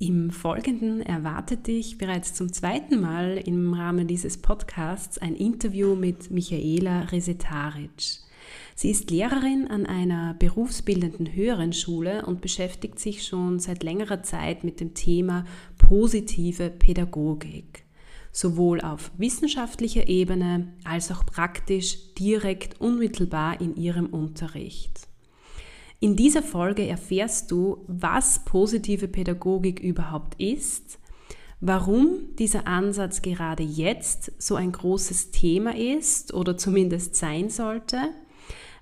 Im Folgenden erwartet dich bereits zum zweiten Mal im Rahmen dieses Podcasts ein Interview mit Michaela Resetaric. Sie ist Lehrerin an einer berufsbildenden höheren Schule und beschäftigt sich schon seit längerer Zeit mit dem Thema positive Pädagogik, sowohl auf wissenschaftlicher Ebene als auch praktisch direkt unmittelbar in ihrem Unterricht. In dieser Folge erfährst du, was positive Pädagogik überhaupt ist, warum dieser Ansatz gerade jetzt so ein großes Thema ist oder zumindest sein sollte,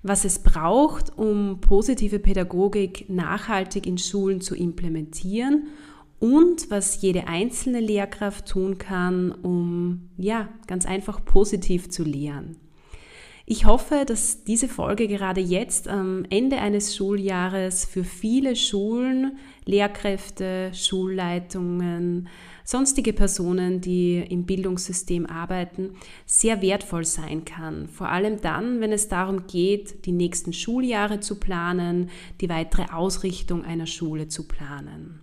was es braucht, um positive Pädagogik nachhaltig in Schulen zu implementieren und was jede einzelne Lehrkraft tun kann, um ja, ganz einfach positiv zu lehren. Ich hoffe, dass diese Folge gerade jetzt am Ende eines Schuljahres für viele Schulen, Lehrkräfte, Schulleitungen, sonstige Personen, die im Bildungssystem arbeiten, sehr wertvoll sein kann. Vor allem dann, wenn es darum geht, die nächsten Schuljahre zu planen, die weitere Ausrichtung einer Schule zu planen.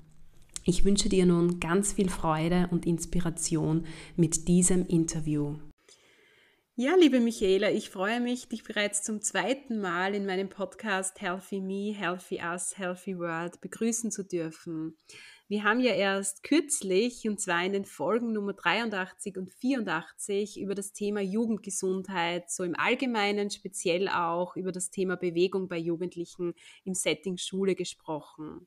Ich wünsche dir nun ganz viel Freude und Inspiration mit diesem Interview. Ja, liebe Michaela, ich freue mich, dich bereits zum zweiten Mal in meinem Podcast Healthy Me, Healthy Us, Healthy World begrüßen zu dürfen. Wir haben ja erst kürzlich, und zwar in den Folgen Nummer 83 und 84, über das Thema Jugendgesundheit, so im Allgemeinen, speziell auch über das Thema Bewegung bei Jugendlichen im Setting Schule gesprochen.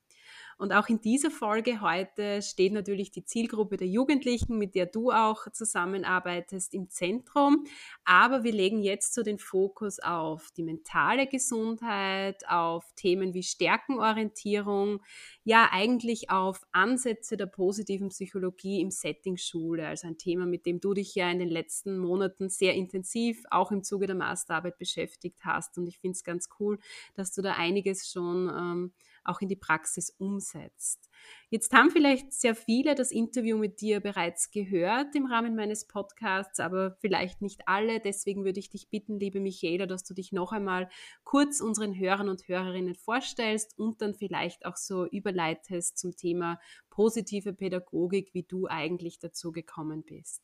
Und auch in dieser Folge heute steht natürlich die Zielgruppe der Jugendlichen, mit der du auch zusammenarbeitest, im Zentrum. Aber wir legen jetzt so den Fokus auf die mentale Gesundheit, auf Themen wie Stärkenorientierung, ja eigentlich auf Ansätze der positiven Psychologie im Setting Schule. Also ein Thema, mit dem du dich ja in den letzten Monaten sehr intensiv auch im Zuge der Masterarbeit beschäftigt hast. Und ich finde es ganz cool, dass du da einiges schon ähm, auch in die Praxis umsetzt. Jetzt haben vielleicht sehr viele das Interview mit dir bereits gehört im Rahmen meines Podcasts, aber vielleicht nicht alle. Deswegen würde ich dich bitten, liebe Michaela, dass du dich noch einmal kurz unseren Hörern und Hörerinnen vorstellst und dann vielleicht auch so überleitest zum Thema positive Pädagogik, wie du eigentlich dazu gekommen bist.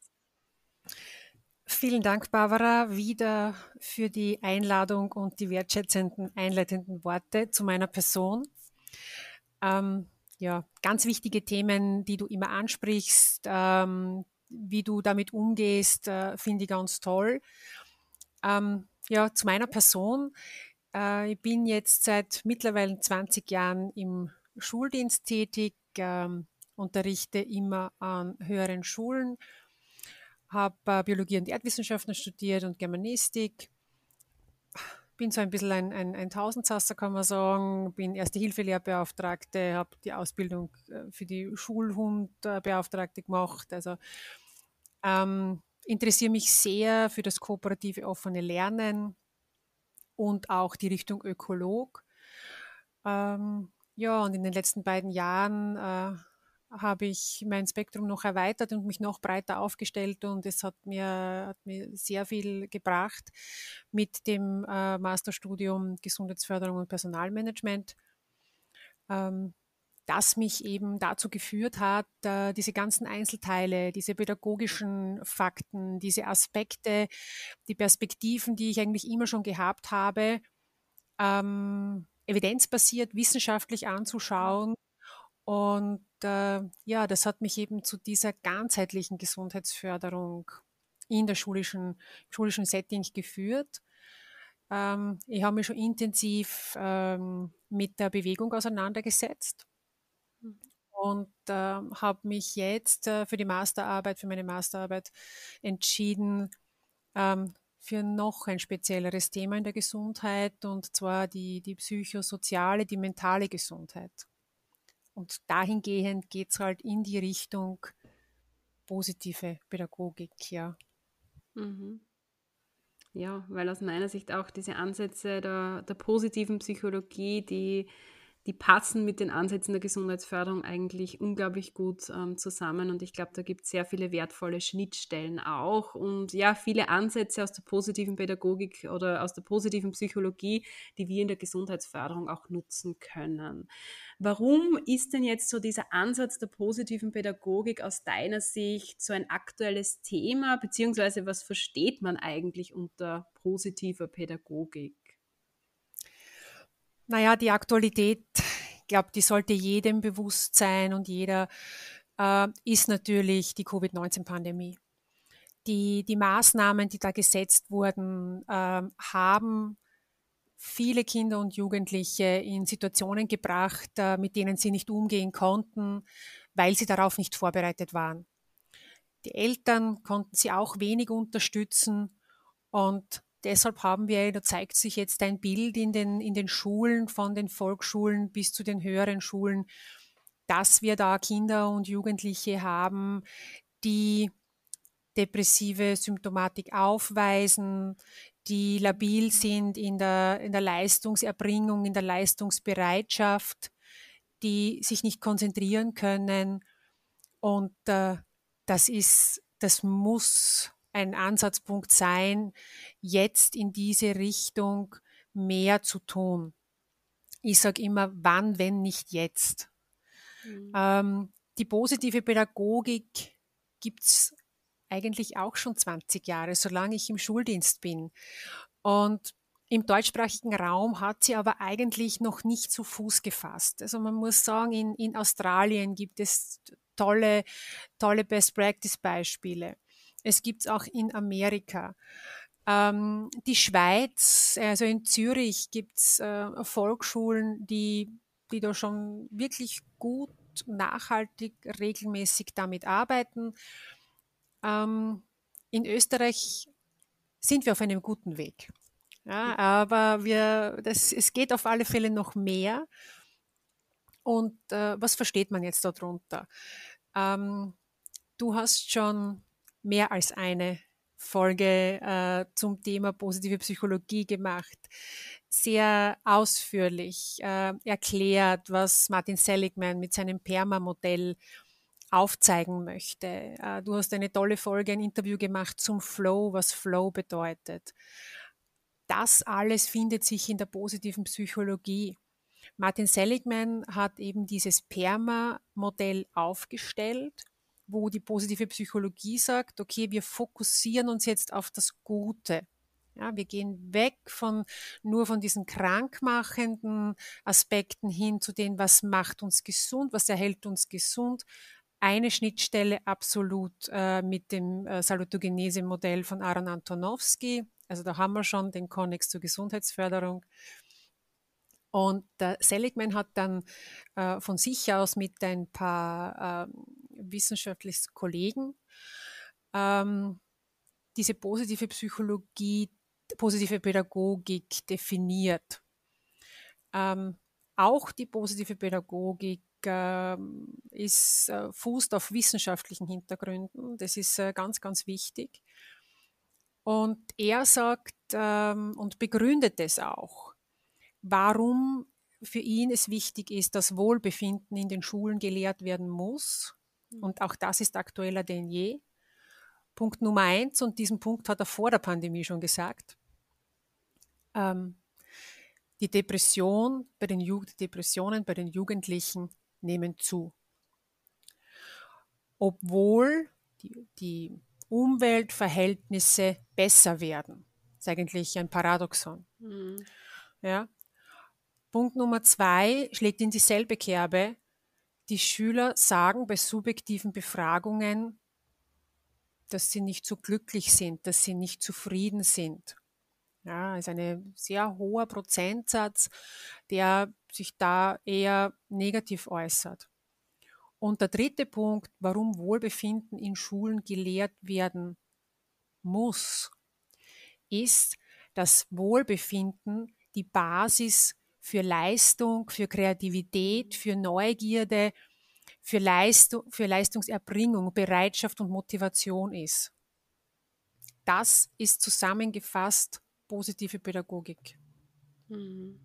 Vielen Dank, Barbara, wieder für die Einladung und die wertschätzenden, einleitenden Worte zu meiner Person. Ähm, ja, ganz wichtige Themen, die du immer ansprichst, ähm, wie du damit umgehst, äh, finde ich ganz toll. Ähm, ja, zu meiner Person. Äh, ich bin jetzt seit mittlerweile 20 Jahren im Schuldienst tätig, ähm, unterrichte immer an höheren Schulen, habe äh, Biologie und Erdwissenschaften studiert und Germanistik bin so ein bisschen ein, ein, ein Tausendsasser, kann man sagen. Bin Erste-Hilfe-Lehrbeauftragte, habe die Ausbildung äh, für die Schulhundbeauftragte gemacht. Also ähm, interessiere mich sehr für das kooperative offene Lernen und auch die Richtung Ökolog. Ähm, ja, und in den letzten beiden Jahren äh, habe ich mein Spektrum noch erweitert und mich noch breiter aufgestellt und es hat mir, hat mir sehr viel gebracht mit dem äh, Masterstudium Gesundheitsförderung und Personalmanagement, ähm, das mich eben dazu geführt hat, äh, diese ganzen Einzelteile, diese pädagogischen Fakten, diese Aspekte, die Perspektiven, die ich eigentlich immer schon gehabt habe, ähm, evidenzbasiert, wissenschaftlich anzuschauen und äh, ja, das hat mich eben zu dieser ganzheitlichen Gesundheitsförderung in der schulischen, schulischen Setting geführt. Ähm, ich habe mich schon intensiv ähm, mit der Bewegung auseinandergesetzt mhm. und äh, habe mich jetzt äh, für die Masterarbeit, für meine Masterarbeit entschieden, ähm, für noch ein spezielleres Thema in der Gesundheit und zwar die, die psychosoziale, die mentale Gesundheit. Und dahingehend geht es halt in die Richtung positive Pädagogik, ja. Mhm. Ja, weil aus meiner Sicht auch diese Ansätze der, der positiven Psychologie, die die passen mit den Ansätzen der Gesundheitsförderung eigentlich unglaublich gut ähm, zusammen. Und ich glaube, da gibt es sehr viele wertvolle Schnittstellen auch und ja, viele Ansätze aus der positiven Pädagogik oder aus der positiven Psychologie, die wir in der Gesundheitsförderung auch nutzen können. Warum ist denn jetzt so dieser Ansatz der positiven Pädagogik aus deiner Sicht so ein aktuelles Thema, beziehungsweise was versteht man eigentlich unter positiver Pädagogik? Naja, die Aktualität, ich glaube, die sollte jedem bewusst sein und jeder äh, ist natürlich die Covid-19-Pandemie. Die, die Maßnahmen, die da gesetzt wurden, äh, haben viele Kinder und Jugendliche in Situationen gebracht, äh, mit denen sie nicht umgehen konnten, weil sie darauf nicht vorbereitet waren. Die Eltern konnten sie auch wenig unterstützen und Deshalb haben wir, da zeigt sich jetzt ein Bild in den, in den Schulen, von den Volksschulen bis zu den höheren Schulen, dass wir da Kinder und Jugendliche haben, die depressive Symptomatik aufweisen, die labil sind in der, in der Leistungserbringung, in der Leistungsbereitschaft, die sich nicht konzentrieren können. Und äh, das ist, das muss ein Ansatzpunkt sein, jetzt in diese Richtung mehr zu tun. Ich sage immer, wann, wenn nicht jetzt. Mhm. Ähm, die positive Pädagogik gibt's eigentlich auch schon 20 Jahre, solange ich im Schuldienst bin. Und im deutschsprachigen Raum hat sie aber eigentlich noch nicht zu Fuß gefasst. Also man muss sagen, in, in Australien gibt es tolle, tolle Best-Practice-Beispiele. Es gibt es auch in Amerika. Ähm, die Schweiz, also in Zürich gibt es äh, Volksschulen, die, die da schon wirklich gut, nachhaltig, regelmäßig damit arbeiten. Ähm, in Österreich sind wir auf einem guten Weg. Ja, aber wir, das, es geht auf alle Fälle noch mehr. Und äh, was versteht man jetzt darunter? Ähm, du hast schon mehr als eine Folge äh, zum Thema positive Psychologie gemacht. Sehr ausführlich äh, erklärt, was Martin Seligman mit seinem PERMA-Modell aufzeigen möchte. Äh, du hast eine tolle Folge, ein Interview gemacht zum Flow, was Flow bedeutet. Das alles findet sich in der positiven Psychologie. Martin Seligman hat eben dieses PERMA-Modell aufgestellt wo die positive Psychologie sagt, okay, wir fokussieren uns jetzt auf das Gute. Ja, wir gehen weg von nur von diesen krankmachenden Aspekten hin zu dem, was macht uns gesund, was erhält uns gesund. Eine Schnittstelle absolut äh, mit dem äh, Salutogenese-Modell von Aaron Antonowski. Also da haben wir schon den Konnex zur Gesundheitsförderung. Und der Seligman hat dann äh, von sich aus mit ein paar äh, wissenschaftlichen Kollegen ähm, diese positive Psychologie, positive Pädagogik definiert. Ähm, auch die positive Pädagogik äh, ist äh, fußt auf wissenschaftlichen Hintergründen. Das ist äh, ganz, ganz wichtig. Und er sagt ähm, und begründet es auch warum für ihn es wichtig ist, dass Wohlbefinden in den Schulen gelehrt werden muss. Mhm. Und auch das ist aktueller denn je. Punkt Nummer eins, und diesen Punkt hat er vor der Pandemie schon gesagt, ähm, die Depression bei den Ju Depressionen bei den Jugendlichen nehmen zu. Obwohl die, die Umweltverhältnisse besser werden. Das ist eigentlich ein Paradoxon. Mhm. Ja, Punkt Nummer zwei schlägt in dieselbe Kerbe. Die Schüler sagen bei subjektiven Befragungen, dass sie nicht so glücklich sind, dass sie nicht zufrieden sind. Ja, ist ein sehr hoher Prozentsatz, der sich da eher negativ äußert. Und der dritte Punkt, warum Wohlbefinden in Schulen gelehrt werden muss, ist, dass Wohlbefinden die Basis für Leistung, für Kreativität, für Neugierde, für, Leistung, für Leistungserbringung, Bereitschaft und Motivation ist. Das ist zusammengefasst positive Pädagogik. Mhm.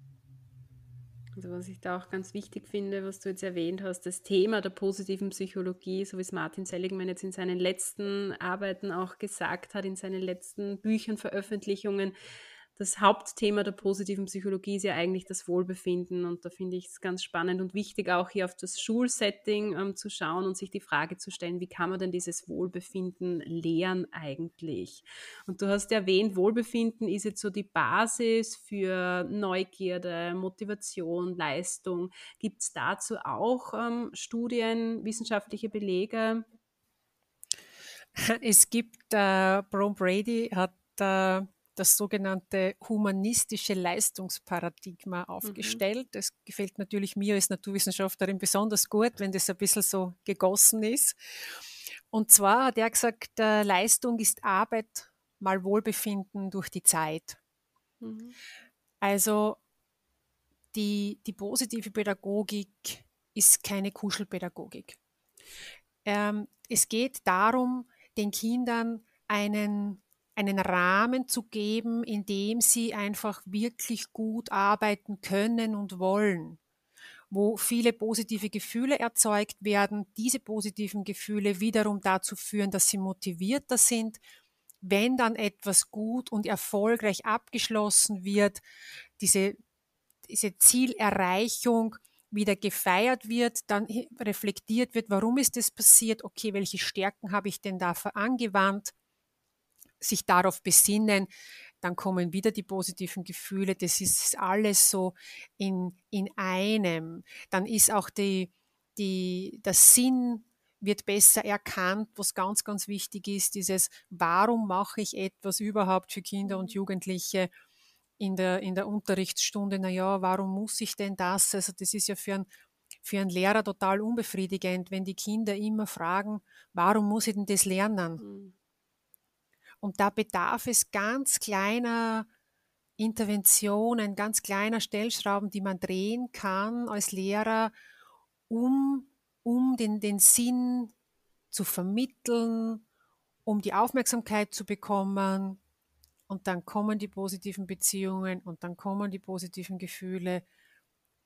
Also was ich da auch ganz wichtig finde, was du jetzt erwähnt hast, das Thema der positiven Psychologie, so wie es Martin Seligman jetzt in seinen letzten Arbeiten auch gesagt hat, in seinen letzten Büchern, Veröffentlichungen, das Hauptthema der positiven Psychologie ist ja eigentlich das Wohlbefinden. Und da finde ich es ganz spannend und wichtig, auch hier auf das Schulsetting ähm, zu schauen und sich die Frage zu stellen, wie kann man denn dieses Wohlbefinden lehren eigentlich? Und du hast erwähnt, Wohlbefinden ist jetzt so die Basis für Neugierde, Motivation, Leistung. Gibt es dazu auch ähm, Studien, wissenschaftliche Belege? Es gibt, äh, Brom Brady hat äh, das sogenannte humanistische Leistungsparadigma mhm. aufgestellt. Mhm. Das gefällt natürlich mir als Naturwissenschaftlerin besonders gut, wenn das ein bisschen so gegossen ist. Und zwar hat er gesagt, äh, Leistung ist Arbeit mal Wohlbefinden durch die Zeit. Mhm. Also die, die positive Pädagogik ist keine Kuschelpädagogik. Ähm, es geht darum, den Kindern einen einen Rahmen zu geben, in dem sie einfach wirklich gut arbeiten können und wollen, wo viele positive Gefühle erzeugt werden, diese positiven Gefühle wiederum dazu führen, dass sie motivierter sind, wenn dann etwas gut und erfolgreich abgeschlossen wird, diese, diese Zielerreichung wieder gefeiert wird, dann reflektiert wird, warum ist das passiert, okay, welche Stärken habe ich denn da angewandt, sich darauf besinnen, dann kommen wieder die positiven Gefühle. Das ist alles so in, in einem. Dann ist auch die, die, der Sinn wird besser erkannt, was ganz, ganz wichtig ist, dieses, warum mache ich etwas überhaupt für Kinder und mhm. Jugendliche in der, in der Unterrichtsstunde? Naja, warum muss ich denn das? Also das ist ja für einen, für einen Lehrer total unbefriedigend, wenn die Kinder immer fragen, warum muss ich denn das lernen? Mhm. Und da bedarf es ganz kleiner Interventionen, ganz kleiner Stellschrauben, die man drehen kann als Lehrer, um, um den, den Sinn zu vermitteln, um die Aufmerksamkeit zu bekommen. Und dann kommen die positiven Beziehungen und dann kommen die positiven Gefühle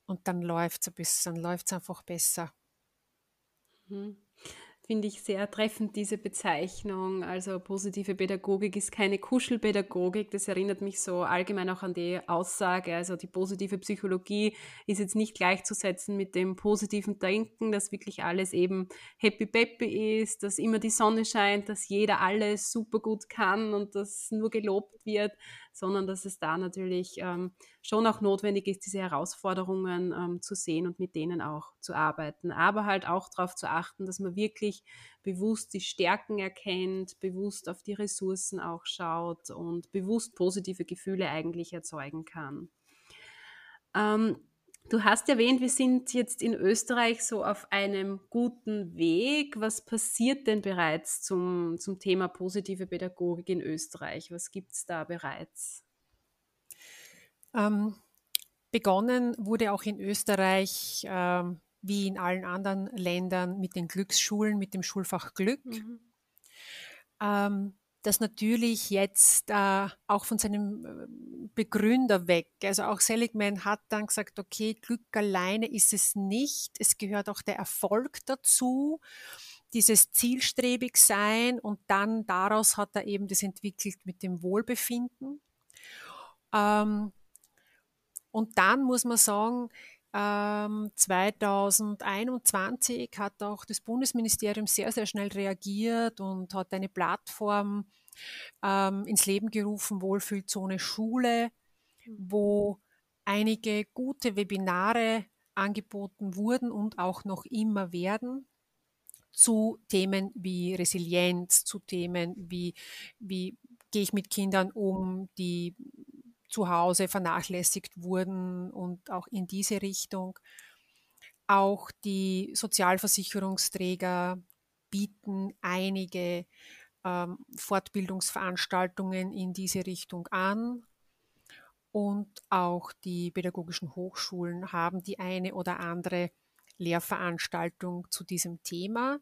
und dann läuft es dann läuft's einfach besser. Mhm finde ich sehr treffend, diese Bezeichnung. Also positive Pädagogik ist keine Kuschelpädagogik. Das erinnert mich so allgemein auch an die Aussage. Also die positive Psychologie ist jetzt nicht gleichzusetzen mit dem positiven Denken, dass wirklich alles eben happy peppy ist, dass immer die Sonne scheint, dass jeder alles super gut kann und dass nur gelobt wird, sondern dass es da natürlich ähm, schon auch notwendig ist, diese Herausforderungen ähm, zu sehen und mit denen auch zu arbeiten. Aber halt auch darauf zu achten, dass man wirklich bewusst die Stärken erkennt, bewusst auf die Ressourcen auch schaut und bewusst positive Gefühle eigentlich erzeugen kann. Ähm, Du hast erwähnt, wir sind jetzt in Österreich so auf einem guten Weg. Was passiert denn bereits zum, zum Thema positive Pädagogik in Österreich? Was gibt es da bereits? Ähm, begonnen wurde auch in Österreich, ähm, wie in allen anderen Ländern, mit den Glücksschulen, mit dem Schulfach Glück. Mhm. Ähm, das natürlich jetzt äh, auch von seinem äh, Begründer weg. Also auch Seligman hat dann gesagt, okay, Glück alleine ist es nicht. Es gehört auch der Erfolg dazu, dieses zielstrebig sein und dann daraus hat er eben das entwickelt mit dem Wohlbefinden. Ähm, und dann muss man sagen, 2021 ähm, hat auch das Bundesministerium sehr, sehr schnell reagiert und hat eine Plattform ähm, ins Leben gerufen, Wohlfühlzone Schule, wo einige gute Webinare angeboten wurden und auch noch immer werden zu Themen wie Resilienz, zu Themen wie, wie gehe ich mit Kindern um, die zu Hause vernachlässigt wurden und auch in diese Richtung. Auch die Sozialversicherungsträger bieten einige ähm, Fortbildungsveranstaltungen in diese Richtung an. Und auch die pädagogischen Hochschulen haben die eine oder andere Lehrveranstaltung zu diesem Thema.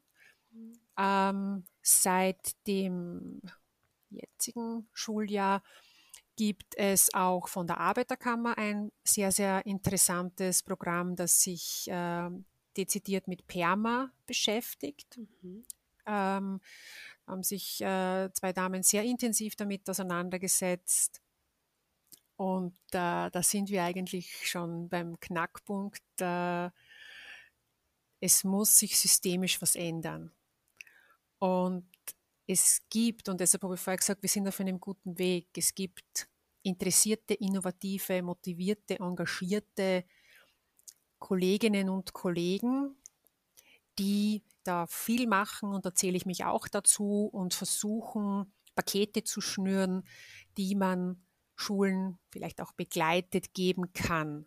Ähm, seit dem jetzigen Schuljahr gibt es auch von der Arbeiterkammer ein sehr, sehr interessantes Programm, das sich äh, dezidiert mit PERMA beschäftigt. Mhm. Ähm, haben sich äh, zwei Damen sehr intensiv damit auseinandergesetzt. Und äh, da sind wir eigentlich schon beim Knackpunkt. Äh, es muss sich systemisch was ändern. Und es gibt, und deshalb habe ich vorher gesagt, wir sind auf einem guten Weg, es gibt interessierte, innovative, motivierte, engagierte Kolleginnen und Kollegen, die da viel machen und da zähle ich mich auch dazu und versuchen, Pakete zu schnüren, die man Schulen vielleicht auch begleitet geben kann.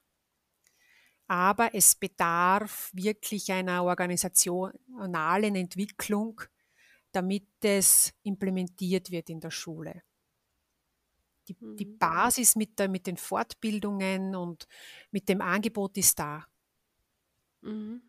Aber es bedarf wirklich einer organisationalen Entwicklung, damit es implementiert wird in der Schule. Die, die mhm. Basis mit, der, mit den Fortbildungen und mit dem Angebot ist da. Mhm.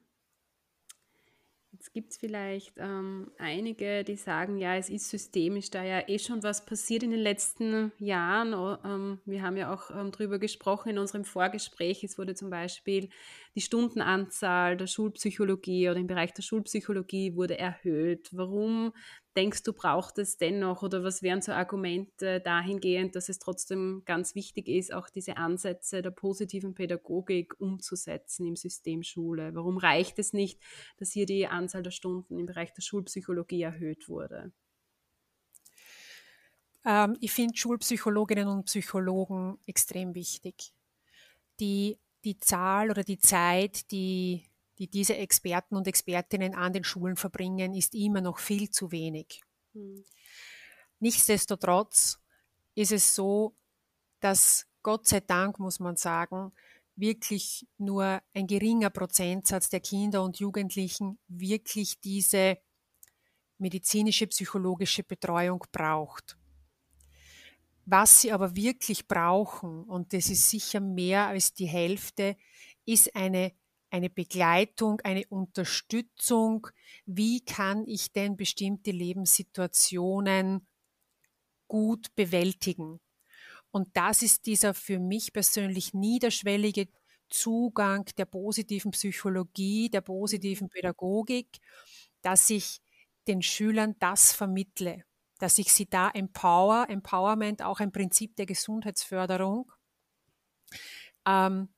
Jetzt gibt es vielleicht ähm, einige, die sagen, ja, es ist systemisch, da ja eh schon was passiert in den letzten Jahren. Oh, ähm, wir haben ja auch ähm, darüber gesprochen in unserem Vorgespräch. Es wurde zum Beispiel die Stundenanzahl der Schulpsychologie oder im Bereich der Schulpsychologie wurde erhöht. Warum denkst du, braucht es dennoch oder was wären so Argumente dahingehend, dass es trotzdem ganz wichtig ist, auch diese Ansätze der positiven Pädagogik umzusetzen im System Schule? Warum reicht es nicht, dass hier die Anzahl der Stunden im Bereich der Schulpsychologie erhöht wurde? Ähm, ich finde Schulpsychologinnen und Psychologen extrem wichtig. Die die Zahl oder die Zeit, die, die diese Experten und Expertinnen an den Schulen verbringen, ist immer noch viel zu wenig. Mhm. Nichtsdestotrotz ist es so, dass Gott sei Dank, muss man sagen, wirklich nur ein geringer Prozentsatz der Kinder und Jugendlichen wirklich diese medizinische, psychologische Betreuung braucht. Was sie aber wirklich brauchen, und das ist sicher mehr als die Hälfte, ist eine, eine Begleitung, eine Unterstützung. Wie kann ich denn bestimmte Lebenssituationen gut bewältigen? Und das ist dieser für mich persönlich niederschwellige Zugang der positiven Psychologie, der positiven Pädagogik, dass ich den Schülern das vermittle dass ich sie da empower, Empowerment auch ein Prinzip der Gesundheitsförderung, ähm,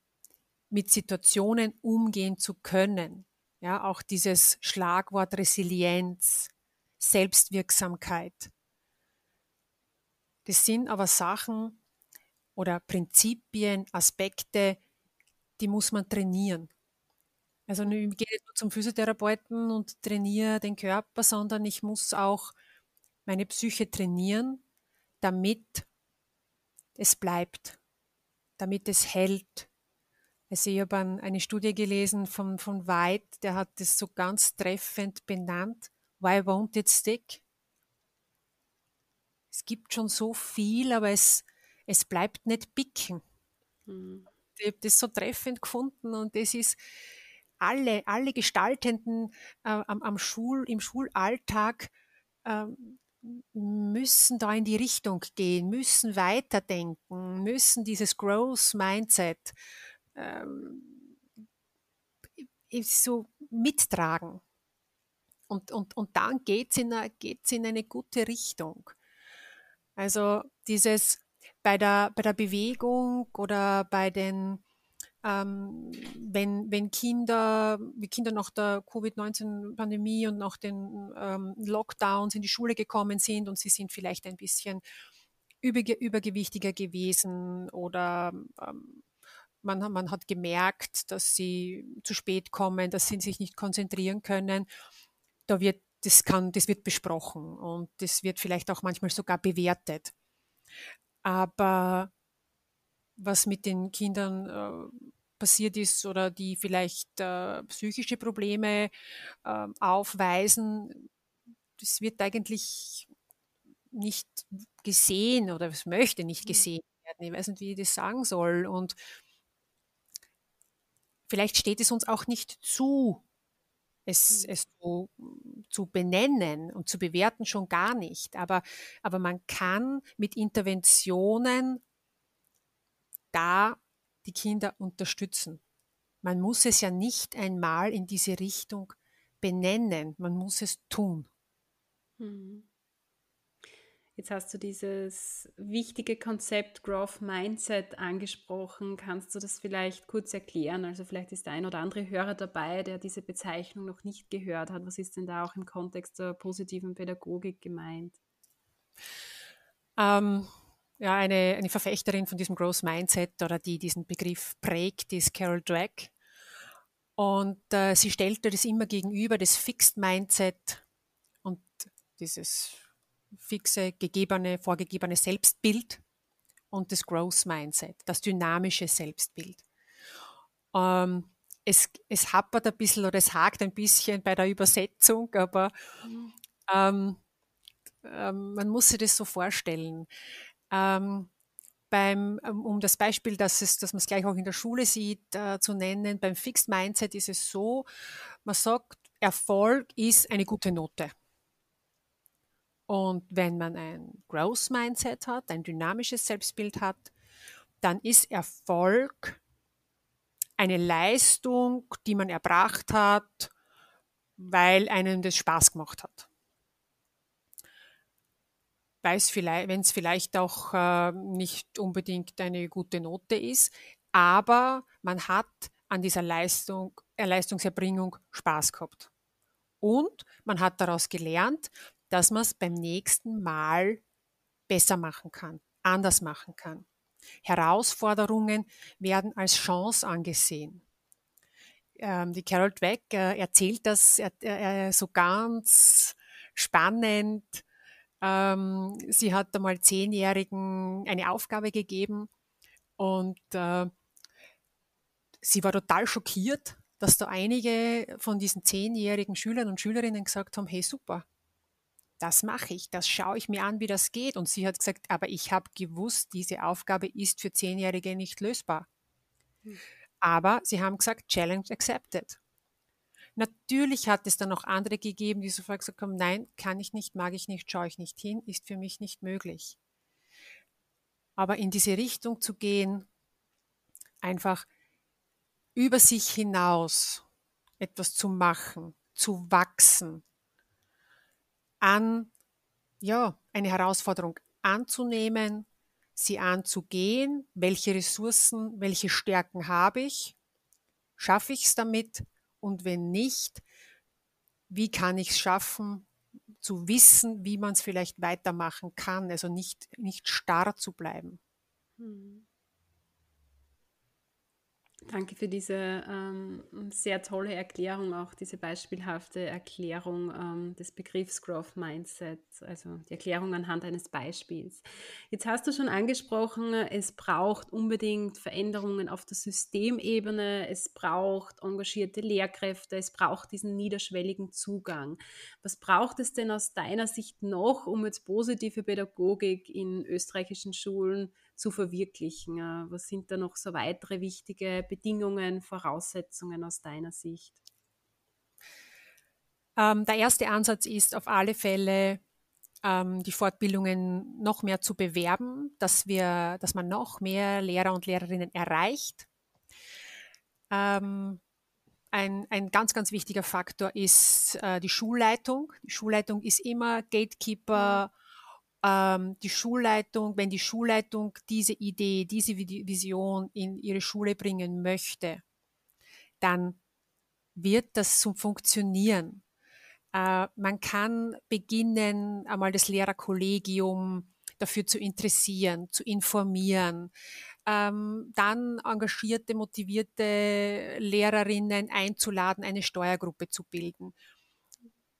mit Situationen umgehen zu können. Ja, auch dieses Schlagwort Resilienz, Selbstwirksamkeit. Das sind aber Sachen oder Prinzipien, Aspekte, die muss man trainieren. Also ich gehe nicht nur zum Physiotherapeuten und trainiere den Körper, sondern ich muss auch meine Psyche trainieren, damit es bleibt, damit es hält. Also ich habe eine Studie gelesen von, von White, der hat das so ganz treffend benannt. Why won't it stick? Es gibt schon so viel, aber es, es bleibt nicht bicken. Mhm. Ich habe das so treffend gefunden und das ist alle, alle Gestaltenden äh, am, am Schul, im Schulalltag ähm, müssen da in die Richtung gehen, müssen weiterdenken, müssen dieses Growth Mindset ähm, so mittragen. Und, und, und dann geht es in, geht's in eine gute Richtung. Also dieses bei der, bei der Bewegung oder bei den ähm, wenn, wenn Kinder, wie Kinder nach der Covid-19-Pandemie und nach den ähm, Lockdowns in die Schule gekommen sind und sie sind vielleicht ein bisschen überge übergewichtiger gewesen oder ähm, man, man hat gemerkt, dass sie zu spät kommen, dass sie sich nicht konzentrieren können. Da wird, das kann, das wird besprochen und das wird vielleicht auch manchmal sogar bewertet. Aber was mit den Kindern äh, passiert ist oder die vielleicht äh, psychische Probleme äh, aufweisen, das wird eigentlich nicht gesehen oder es möchte nicht mhm. gesehen werden. Ich weiß nicht, wie ich das sagen soll. Und vielleicht steht es uns auch nicht zu, es, mhm. es zu, zu benennen und zu bewerten schon gar nicht. Aber, aber man kann mit Interventionen da die Kinder unterstützen. Man muss es ja nicht einmal in diese Richtung benennen, man muss es tun. Mhm. Jetzt hast du dieses wichtige Konzept Growth Mindset angesprochen. Kannst du das vielleicht kurz erklären? Also vielleicht ist der ein oder andere Hörer dabei, der diese Bezeichnung noch nicht gehört hat. Was ist denn da auch im Kontext der positiven Pädagogik gemeint? Ähm, ja, eine, eine Verfechterin von diesem Growth Mindset oder die diesen Begriff prägt, ist Carol Dweck. Und äh, sie stellte das immer gegenüber, das Fixed Mindset und dieses fixe, gegebene, vorgegebene Selbstbild und das Growth Mindset, das dynamische Selbstbild. Ähm, es, es happert ein bisschen oder es hakt ein bisschen bei der Übersetzung, aber mhm. ähm, ähm, man muss sich das so vorstellen. Ähm, beim, ähm, um das Beispiel, dass, es, dass man es gleich auch in der Schule sieht, äh, zu nennen, beim Fixed Mindset ist es so, man sagt, Erfolg ist eine gute Note. Und wenn man ein Growth Mindset hat, ein dynamisches Selbstbild hat, dann ist Erfolg eine Leistung, die man erbracht hat, weil einem das Spaß gemacht hat. Wenn es vielleicht auch äh, nicht unbedingt eine gute Note ist, aber man hat an dieser Leistung, Leistungserbringung Spaß gehabt. Und man hat daraus gelernt, dass man es beim nächsten Mal besser machen kann, anders machen kann. Herausforderungen werden als Chance angesehen. Ähm, die Carol Dweck äh, erzählt das äh, äh, so ganz spannend. Ähm, sie hat einmal Zehnjährigen eine Aufgabe gegeben und äh, sie war total schockiert, dass da einige von diesen zehnjährigen Schülern und Schülerinnen gesagt haben, hey super, das mache ich, das schaue ich mir an, wie das geht. Und sie hat gesagt, aber ich habe gewusst, diese Aufgabe ist für Zehnjährige nicht lösbar. Hm. Aber sie haben gesagt, Challenge accepted. Natürlich hat es dann noch andere gegeben, die sofort gesagt haben, nein, kann ich nicht, mag ich nicht, schaue ich nicht hin, ist für mich nicht möglich. Aber in diese Richtung zu gehen, einfach über sich hinaus etwas zu machen, zu wachsen, an, ja, eine Herausforderung anzunehmen, sie anzugehen, welche Ressourcen, welche Stärken habe ich, schaffe ich es damit und wenn nicht, wie kann ich es schaffen, zu wissen, wie man es vielleicht weitermachen kann, also nicht, nicht starr zu bleiben. Hm. Danke für diese ähm, sehr tolle Erklärung, auch diese beispielhafte Erklärung ähm, des Begriffs Growth Mindset, also die Erklärung anhand eines Beispiels. Jetzt hast du schon angesprochen, es braucht unbedingt Veränderungen auf der Systemebene, es braucht engagierte Lehrkräfte, es braucht diesen niederschwelligen Zugang. Was braucht es denn aus deiner Sicht noch, um jetzt positive Pädagogik in österreichischen Schulen zu verwirklichen? Äh, was sind da noch so weitere wichtige Bedingungen, Voraussetzungen aus deiner Sicht? Ähm, der erste Ansatz ist auf alle Fälle, ähm, die Fortbildungen noch mehr zu bewerben, dass wir, dass man noch mehr Lehrer und Lehrerinnen erreicht. Ähm, ein, ein ganz, ganz wichtiger Faktor ist äh, die Schulleitung. Die Schulleitung ist immer Gatekeeper. Mhm ähm, die Schulleitung, wenn die Schulleitung diese Idee, diese Vision in ihre Schule bringen möchte, dann wird das zum Funktionieren. Äh, man kann beginnen, einmal das Lehrerkollegium dafür zu interessieren, zu informieren, ähm, dann engagierte, motivierte Lehrerinnen einzuladen, eine Steuergruppe zu bilden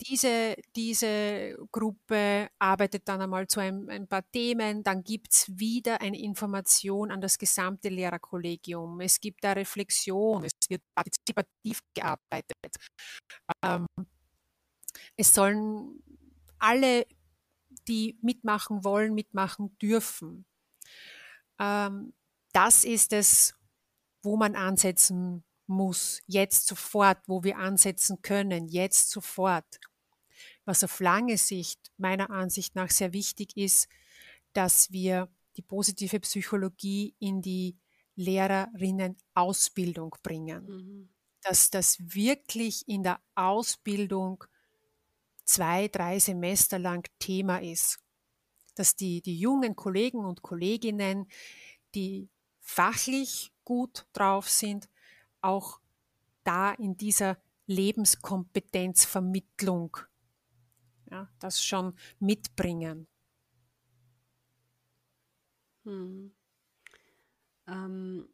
diese, diese Gruppe arbeitet dann einmal zu ein, ein paar Themen, dann gibt es wieder eine Information an das gesamte Lehrerkollegium. Es gibt da Reflexion, es wird partizipativ gearbeitet. Ähm, es sollen alle, die mitmachen wollen, mitmachen dürfen. Ähm, das ist es, wo man ansetzen muss, jetzt sofort, wo wir ansetzen können, jetzt sofort. Was auf lange Sicht meiner Ansicht nach sehr wichtig ist, dass wir die positive Psychologie in die Lehrerinnen-Ausbildung bringen. Mhm. Dass das wirklich in der Ausbildung zwei, drei Semester lang Thema ist. Dass die, die jungen Kollegen und Kolleginnen, die fachlich gut drauf sind, auch da in dieser Lebenskompetenzvermittlung ja, das schon mitbringen. Hm. Ähm,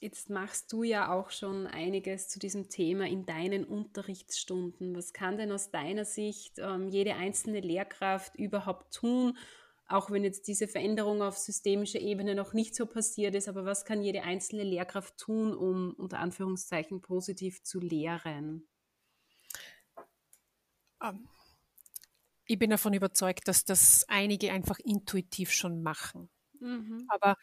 jetzt machst du ja auch schon einiges zu diesem Thema in deinen Unterrichtsstunden. Was kann denn aus deiner Sicht ähm, jede einzelne Lehrkraft überhaupt tun, auch wenn jetzt diese Veränderung auf systemischer Ebene noch nicht so passiert ist, aber was kann jede einzelne Lehrkraft tun, um unter Anführungszeichen positiv zu lehren? Ähm, ich bin davon überzeugt, dass das einige einfach intuitiv schon machen. Mhm. Aber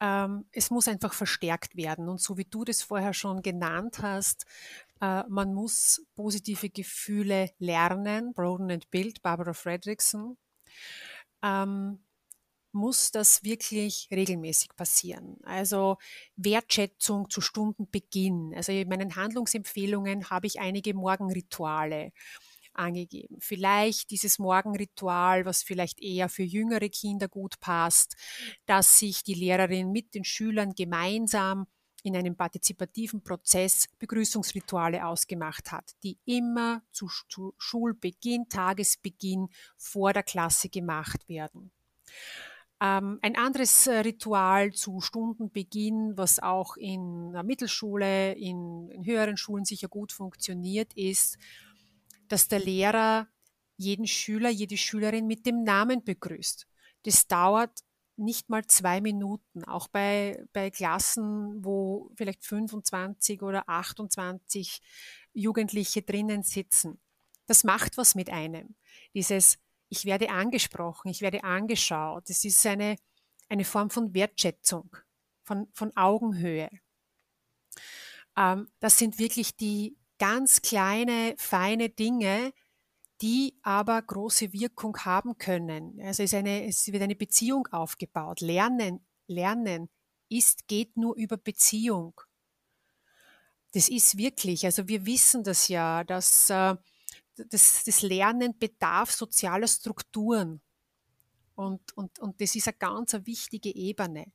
ähm, es muss einfach verstärkt werden. Und so wie du das vorher schon genannt hast, äh, man muss positive Gefühle lernen. Broden and Build, Barbara Fredrickson ähm, muss das wirklich regelmäßig passieren. Also Wertschätzung zu Stundenbeginn. Also in meinen Handlungsempfehlungen habe ich einige Morgenrituale angegeben. Vielleicht dieses Morgenritual, was vielleicht eher für jüngere Kinder gut passt, dass sich die Lehrerin mit den Schülern gemeinsam in einem partizipativen Prozess Begrüßungsrituale ausgemacht hat, die immer zu, Schulbeginn, Tagesbeginn vor der Klasse gemacht werden. Ähm, ein anderes äh, Ritual zu Stundenbeginn, was auch in der Mittelschule, in, in höheren Schulen sicher gut funktioniert, ist, dass der Lehrer jeden Schüler, jede Schülerin mit dem Namen begrüßt. Das dauert nicht mal zwei Minuten, auch bei, bei Klassen, wo vielleicht 25 oder 28 Jugendliche drinnen sitzen. Das macht was mit einem. Dieses, ich werde angesprochen, ich werde angeschaut. Das ist eine, eine Form von Wertschätzung, von, von Augenhöhe. Ähm, das sind wirklich die ganz kleine, feine Dinge, die aber große Wirkung haben können. Also es, eine, es wird eine Beziehung aufgebaut. Lernen, Lernen ist, geht nur über Beziehung. Das ist wirklich, also wir wissen das ja, dass äh, das, das Lernen bedarf sozialer Strukturen. Und, und, und das ist eine ganz eine wichtige Ebene.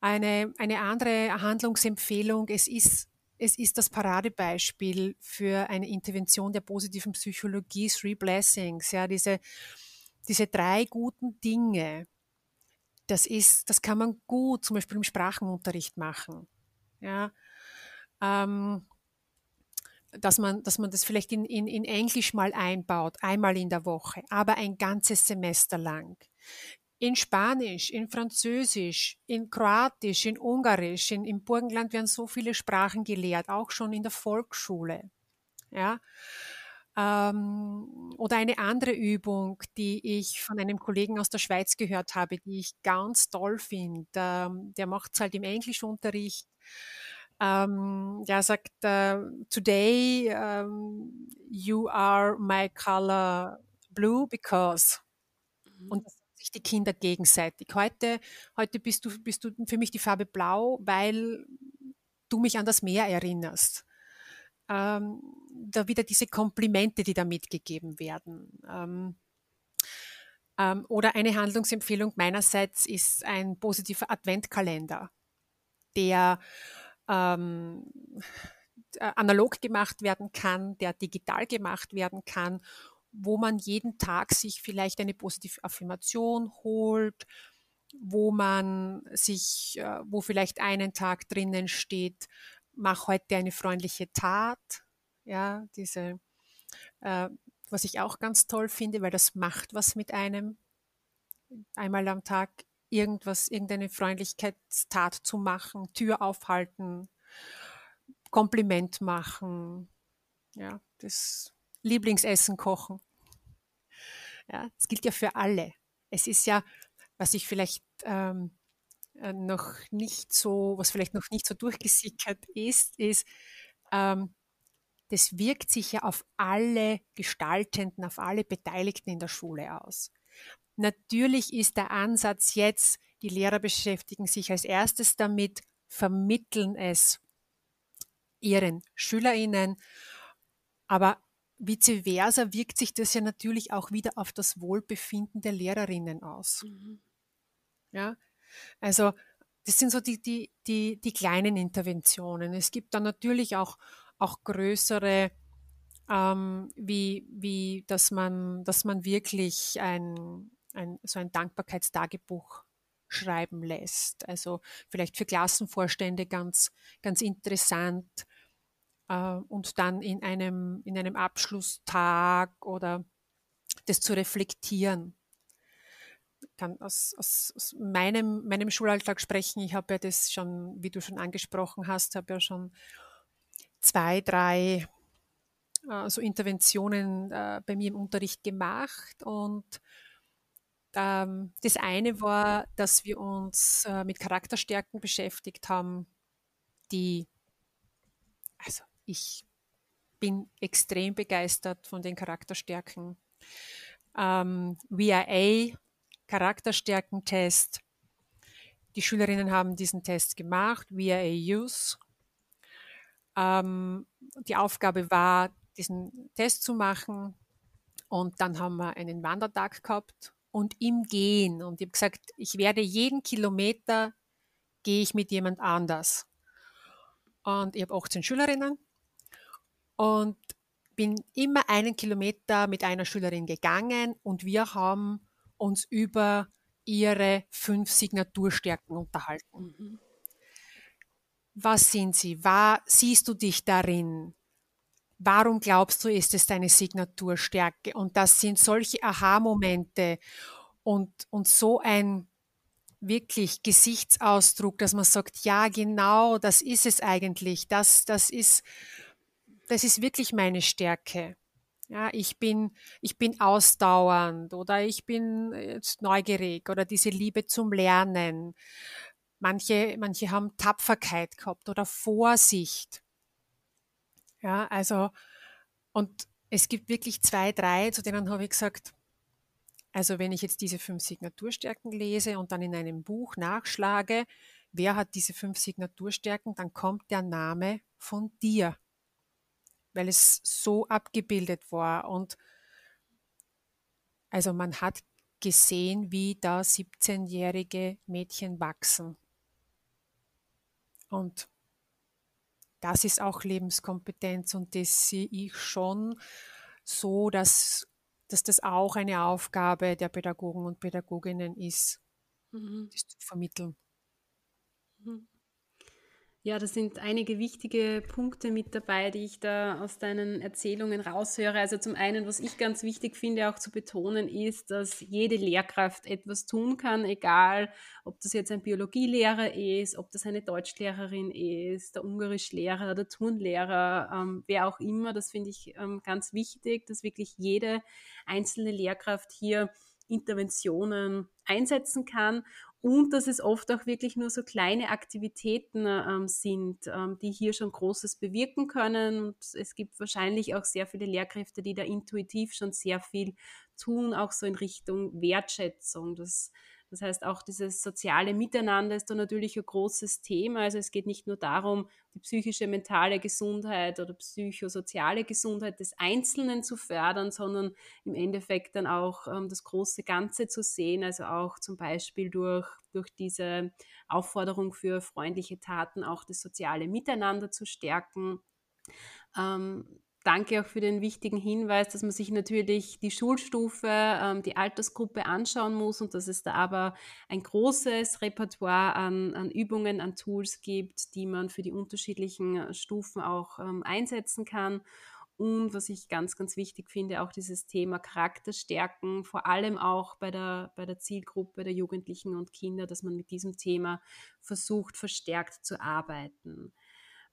Eine, eine andere Handlungsempfehlung, es ist es ist das Paradebeispiel für eine Intervention der positiven Psychologie, Three Blessings, ja, diese, diese drei guten Dinge. Das ist, das kann man gut zum Beispiel im Sprachenunterricht machen. Ja, ähm, dass man, dass man das vielleicht in, in, in Englisch mal einbaut, einmal in der Woche, aber ein ganzes Semester lang in Spanisch, in Französisch, in Kroatisch, in Ungarisch. In, Im Burgenland werden so viele Sprachen gelehrt, auch schon in der Volksschule. Ja. Ähm, oder eine andere Übung, die ich von einem Kollegen aus der Schweiz gehört habe, die ich ganz toll finde. Ähm, der macht es halt im Englischunterricht. Ähm, der sagt, uh, today um, you are my color blue because. Mhm. Und das sich die Kinder gegenseitig. Heute, heute bist, du, bist du für mich die Farbe blau, weil du mich an das Meer erinnerst. Ähm, da wieder diese Komplimente, die da mitgegeben werden. Ähm, ähm, oder eine Handlungsempfehlung meinerseits ist ein positiver Adventkalender, der ähm, analog gemacht werden kann, der digital gemacht werden kann wo man jeden Tag sich vielleicht eine positive Affirmation holt, wo man sich, äh, wo vielleicht einen Tag drinnen steht, mach heute eine freundliche Tat, ja, diese äh, was ich auch ganz toll finde, weil das macht was mit einem, einmal am Tag irgendwas, irgendeine Freundlichkeitstat zu machen, Tür aufhalten, Kompliment machen, ja, das Lieblingsessen kochen. Ja, das gilt ja für alle. Es ist ja, was ich vielleicht ähm, äh, noch nicht so, was vielleicht noch nicht so durchgesickert ist, ist, ähm, das wirkt sich ja auf alle Gestaltenden, auf alle Beteiligten in der Schule aus. Natürlich ist der Ansatz jetzt, die Lehrer beschäftigen sich als erstes damit, vermitteln es ihren SchülerInnen, aber vice versa wirkt sich das ja natürlich auch wieder auf das Wohlbefinden der Lehrerinnen aus. Mhm. Ja, also das sind so die, die, die, die kleinen Interventionen. Es gibt dann natürlich auch, auch größere, ähm, wie, wie dass, man, dass man wirklich ein, ein, so ein Dankbarkeitstagebuch schreiben lässt. Also vielleicht für Klassenvorstände ganz, ganz interessant äh, und dann in einem, in einem Abschlusstag oder das zu reflektieren kann aus, aus, aus meinem, meinem Schulalltag sprechen. Ich habe ja das schon, wie du schon angesprochen hast, habe ja schon zwei, drei äh, so Interventionen äh, bei mir im Unterricht gemacht. Und ähm, das eine war, dass wir uns äh, mit Charakterstärken beschäftigt haben, die, ich bin extrem begeistert von den Charakterstärken. Ähm, VIA Charakterstärkentest. Die Schülerinnen haben diesen Test gemacht via AUs. Ähm, die Aufgabe war, diesen Test zu machen. Und dann haben wir einen Wandertag gehabt und im Gehen. Und ich habe gesagt, ich werde jeden Kilometer gehe ich mit jemand anders. Und ich habe 18 Schülerinnen und bin immer einen Kilometer mit einer Schülerin gegangen und wir haben uns über ihre fünf Signaturstärken unterhalten. Mhm. Was sind sie? War, siehst du dich darin? Warum glaubst du, ist es deine Signaturstärke? Und das sind solche Aha-Momente und, und so ein wirklich Gesichtsausdruck, dass man sagt, ja, genau, das ist es eigentlich. Das, das ist, das ist wirklich meine Stärke. Ja, ich bin, ich bin ausdauernd oder ich bin jetzt neugierig oder diese Liebe zum Lernen. Manche, manche haben Tapferkeit gehabt oder Vorsicht. Ja, also, und es gibt wirklich zwei, drei, zu denen habe ich gesagt, also wenn ich jetzt diese fünf Signaturstärken lese und dann in einem Buch nachschlage, wer hat diese fünf Signaturstärken, dann kommt der Name von dir weil es so abgebildet war. Und also man hat gesehen, wie da 17-jährige Mädchen wachsen. Und das ist auch Lebenskompetenz und das sehe ich schon so, dass, dass das auch eine Aufgabe der Pädagogen und Pädagoginnen ist, mhm. das zu vermitteln. Mhm. Ja, da sind einige wichtige Punkte mit dabei, die ich da aus deinen Erzählungen raushöre. Also zum einen, was ich ganz wichtig finde, auch zu betonen, ist, dass jede Lehrkraft etwas tun kann, egal ob das jetzt ein Biologielehrer ist, ob das eine Deutschlehrerin ist, der Ungarischlehrer, der Turnlehrer, ähm, wer auch immer. Das finde ich ähm, ganz wichtig, dass wirklich jede einzelne Lehrkraft hier Interventionen einsetzen kann und dass es oft auch wirklich nur so kleine Aktivitäten ähm, sind, ähm, die hier schon Großes bewirken können. Und es gibt wahrscheinlich auch sehr viele Lehrkräfte, die da intuitiv schon sehr viel tun, auch so in Richtung Wertschätzung. Das das heißt, auch dieses soziale Miteinander ist da natürlich ein großes Thema. Also es geht nicht nur darum, die psychische, mentale Gesundheit oder psychosoziale Gesundheit des Einzelnen zu fördern, sondern im Endeffekt dann auch ähm, das große Ganze zu sehen. Also auch zum Beispiel durch, durch diese Aufforderung für freundliche Taten auch das soziale Miteinander zu stärken. Ähm, danke auch für den wichtigen Hinweis, dass man sich natürlich die Schulstufe, ähm, die Altersgruppe anschauen muss und dass es da aber ein großes Repertoire an, an Übungen, an Tools gibt, die man für die unterschiedlichen Stufen auch ähm, einsetzen kann und was ich ganz, ganz wichtig finde, auch dieses Thema Charakterstärken, vor allem auch bei der, bei der Zielgruppe der Jugendlichen und Kinder, dass man mit diesem Thema versucht, verstärkt zu arbeiten.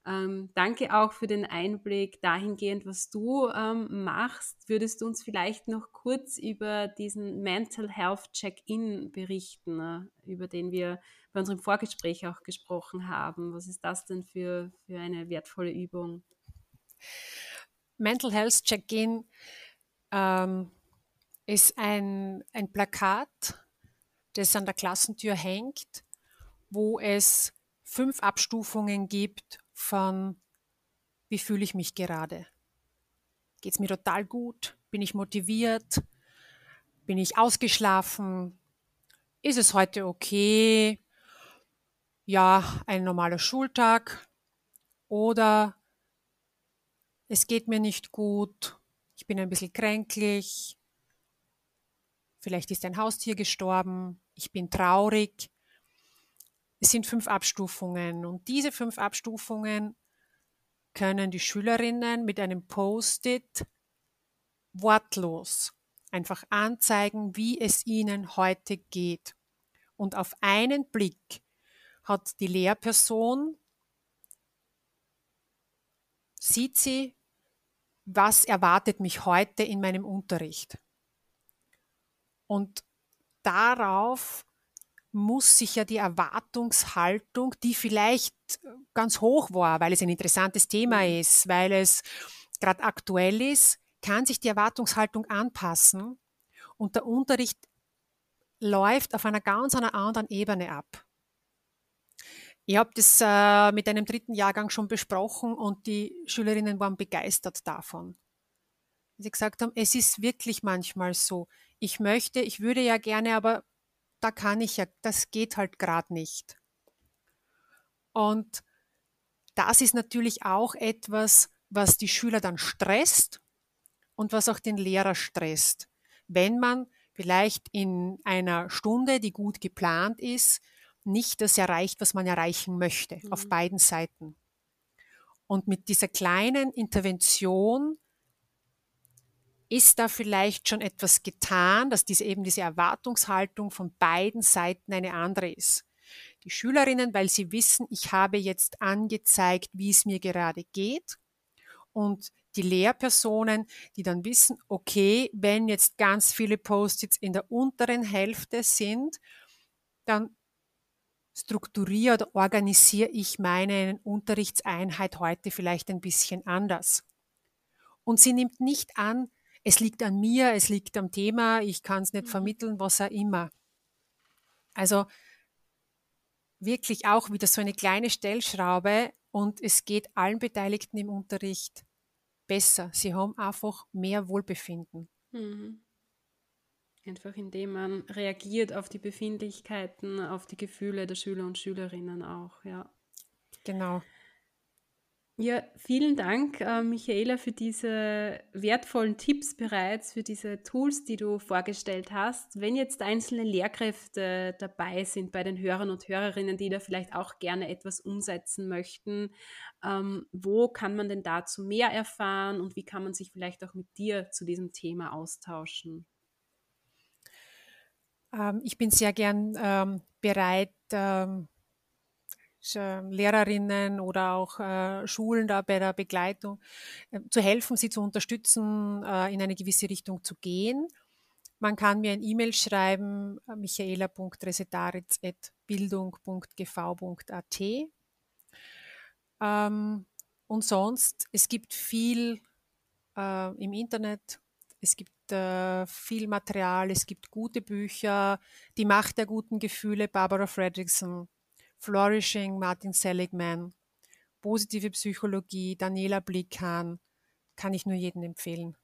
Ähm, danke auch für den Einblick dahingehend, was du ähm, machst. Würdest du uns vielleicht noch kurz über diesen Mental Health Check-in berichten, äh, über den wir bei unserem Vorgespräch auch gesprochen haben? Was ist das denn für, für eine wertvolle Übung? Mental Health Check-in ähm, ist ein, ein Plakat, das an der Klassentür hängt, wo es fünf Abstufungen gibt von, wie fühle ich mich gerade? Geht es mir total gut? Bin ich motiviert? Bin ich ausgeschlafen? Ist es heute okay? Ja, ein normaler Schultag. Oder es geht mir nicht gut. Ich bin ein bisschen kränklich. Vielleicht ist ein Haustier gestorben. Ich bin traurig. Es sind fünf Abstufungen und diese fünf Abstufungen können die Schülerinnen mit einem Post-it wortlos einfach anzeigen, wie es ihnen heute geht. Und auf einen Blick hat die Lehrperson, sieht sie, was erwartet mich heute in meinem Unterricht. Und darauf muss sich ja die Erwartungshaltung, die vielleicht ganz hoch war, weil es ein interessantes Thema mhm. ist, weil es gerade aktuell ist, kann sich die Erwartungshaltung anpassen und der Unterricht läuft auf einer ganz einer anderen Ebene ab. Ich habe das äh, mit einem dritten Jahrgang schon besprochen und die Schülerinnen waren begeistert davon. Sie gesagt haben, es ist wirklich manchmal so. Ich möchte, ich würde ja gerne, aber da kann ich ja, das geht halt gerade nicht. Und das ist natürlich auch etwas, was die Schüler dann stresst und was auch den Lehrer stresst. Wenn man vielleicht in einer Stunde, die gut geplant ist, nicht das erreicht, was man erreichen möchte, mhm. auf beiden Seiten. Und mit dieser kleinen Intervention ist da vielleicht schon etwas getan, dass diese eben diese Erwartungshaltung von beiden Seiten eine andere ist. Die Schülerinnen, weil sie wissen, ich habe jetzt angezeigt, wie es mir gerade geht. Und die Lehrpersonen, die dann wissen, okay, wenn jetzt ganz viele Post-its in der unteren Hälfte sind, dann strukturiere oder organisiere ich meine Unterrichtseinheit heute vielleicht ein bisschen anders. Und sie nimmt nicht an, es liegt an mir, es liegt am Thema, ich kann es nicht mhm. vermitteln, was auch immer. Also wirklich auch wieder so eine kleine Stellschraube und es geht allen Beteiligten im Unterricht besser. Sie haben einfach mehr Wohlbefinden. Mhm. Einfach indem man reagiert auf die Befindlichkeiten, auf die Gefühle der Schüler und Schülerinnen auch, ja. Genau. Ja, vielen Dank, äh, Michaela, für diese wertvollen Tipps bereits, für diese Tools, die du vorgestellt hast. Wenn jetzt einzelne Lehrkräfte dabei sind bei den Hörern und Hörerinnen, die da vielleicht auch gerne etwas umsetzen möchten, ähm, wo kann man denn dazu mehr erfahren und wie kann man sich vielleicht auch mit dir zu diesem Thema austauschen? Ähm, ich bin sehr gern ähm, bereit, ähm, Lehrerinnen oder auch äh, Schulen da bei der Begleitung äh, zu helfen, sie zu unterstützen, äh, in eine gewisse Richtung zu gehen. Man kann mir ein E-Mail schreiben, äh, michaela.resetaritz.bildung.gv.at. Ähm, und sonst, es gibt viel äh, im Internet, es gibt äh, viel Material, es gibt gute Bücher, Die Macht der guten Gefühle, Barbara Fredrickson, Flourishing, Martin Seligman, Positive Psychologie, Daniela Blickhahn, kann ich nur jedem empfehlen.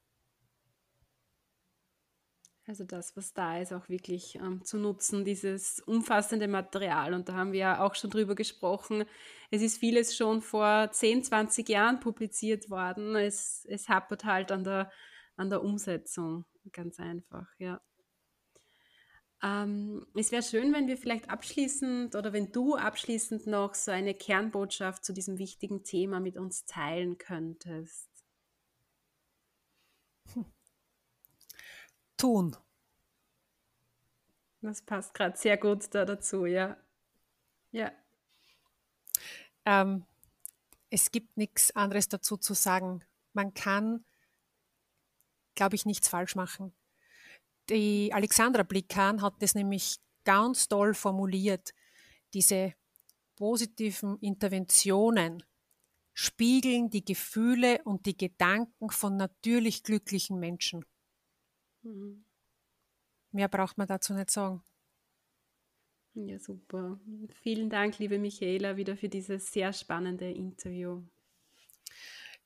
Also das, was da ist, auch wirklich ähm, zu nutzen, dieses umfassende Material. Und da haben wir ja auch schon drüber gesprochen. Es ist vieles schon vor 10, 20 Jahren publiziert worden. Es, es hapert halt an der, an der Umsetzung, ganz einfach, ja. Ähm, es wäre schön, wenn wir vielleicht abschließend oder wenn du abschließend noch so eine Kernbotschaft zu diesem wichtigen Thema mit uns teilen könntest. Hm. Tun. Das passt gerade sehr gut da dazu, ja. Ja. Ähm, es gibt nichts anderes dazu zu sagen. Man kann, glaube ich, nichts falsch machen. Die Alexandra Blickhahn hat das nämlich ganz toll formuliert. Diese positiven Interventionen spiegeln die Gefühle und die Gedanken von natürlich glücklichen Menschen. Mhm. Mehr braucht man dazu nicht sagen. Ja, super. Vielen Dank, liebe Michaela, wieder für dieses sehr spannende Interview.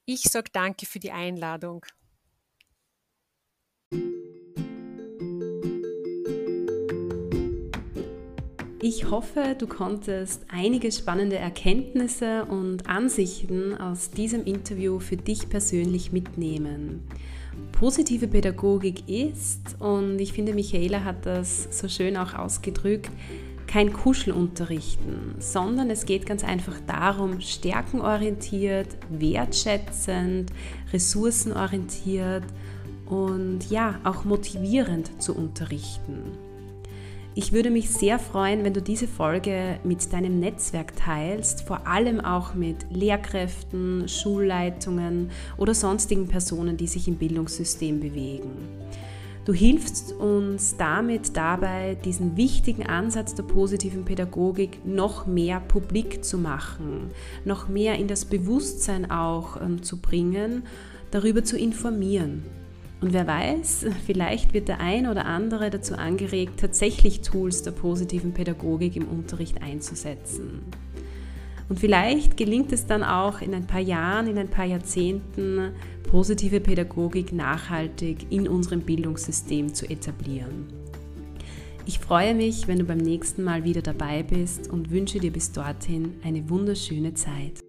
Ich sage danke für die Einladung. Ich hoffe, du konntest einige spannende Erkenntnisse und Ansichten aus diesem Interview für dich persönlich mitnehmen. Positive Pädagogik ist, und ich finde, Michaela hat das so schön auch ausgedrückt, kein Kuschelunterrichten, sondern es geht ganz einfach darum, stärkenorientiert, wertschätzend, ressourcenorientiert und ja, auch motivierend zu unterrichten. Ich würde mich sehr freuen, wenn du diese Folge mit deinem Netzwerk teilst, vor allem auch mit Lehrkräften, Schulleitungen oder sonstigen Personen, die sich im Bildungssystem bewegen. Du hilfst uns damit dabei, diesen wichtigen Ansatz der positiven Pädagogik noch mehr publik zu machen, noch mehr in das Bewusstsein auch ähm, zu bringen, darüber zu informieren. Und wer weiß, vielleicht wird der ein oder andere dazu angeregt, tatsächlich Tools der positiven Pädagogik im Unterricht einzusetzen. Und vielleicht gelingt es dann auch in ein paar Jahren, in ein paar Jahrzehnten, positive Pädagogik nachhaltig in unserem Bildungssystem zu etablieren. Ich freue mich, wenn du beim nächsten Mal wieder dabei bist und wünsche dir bis dorthin eine wunderschöne Zeit.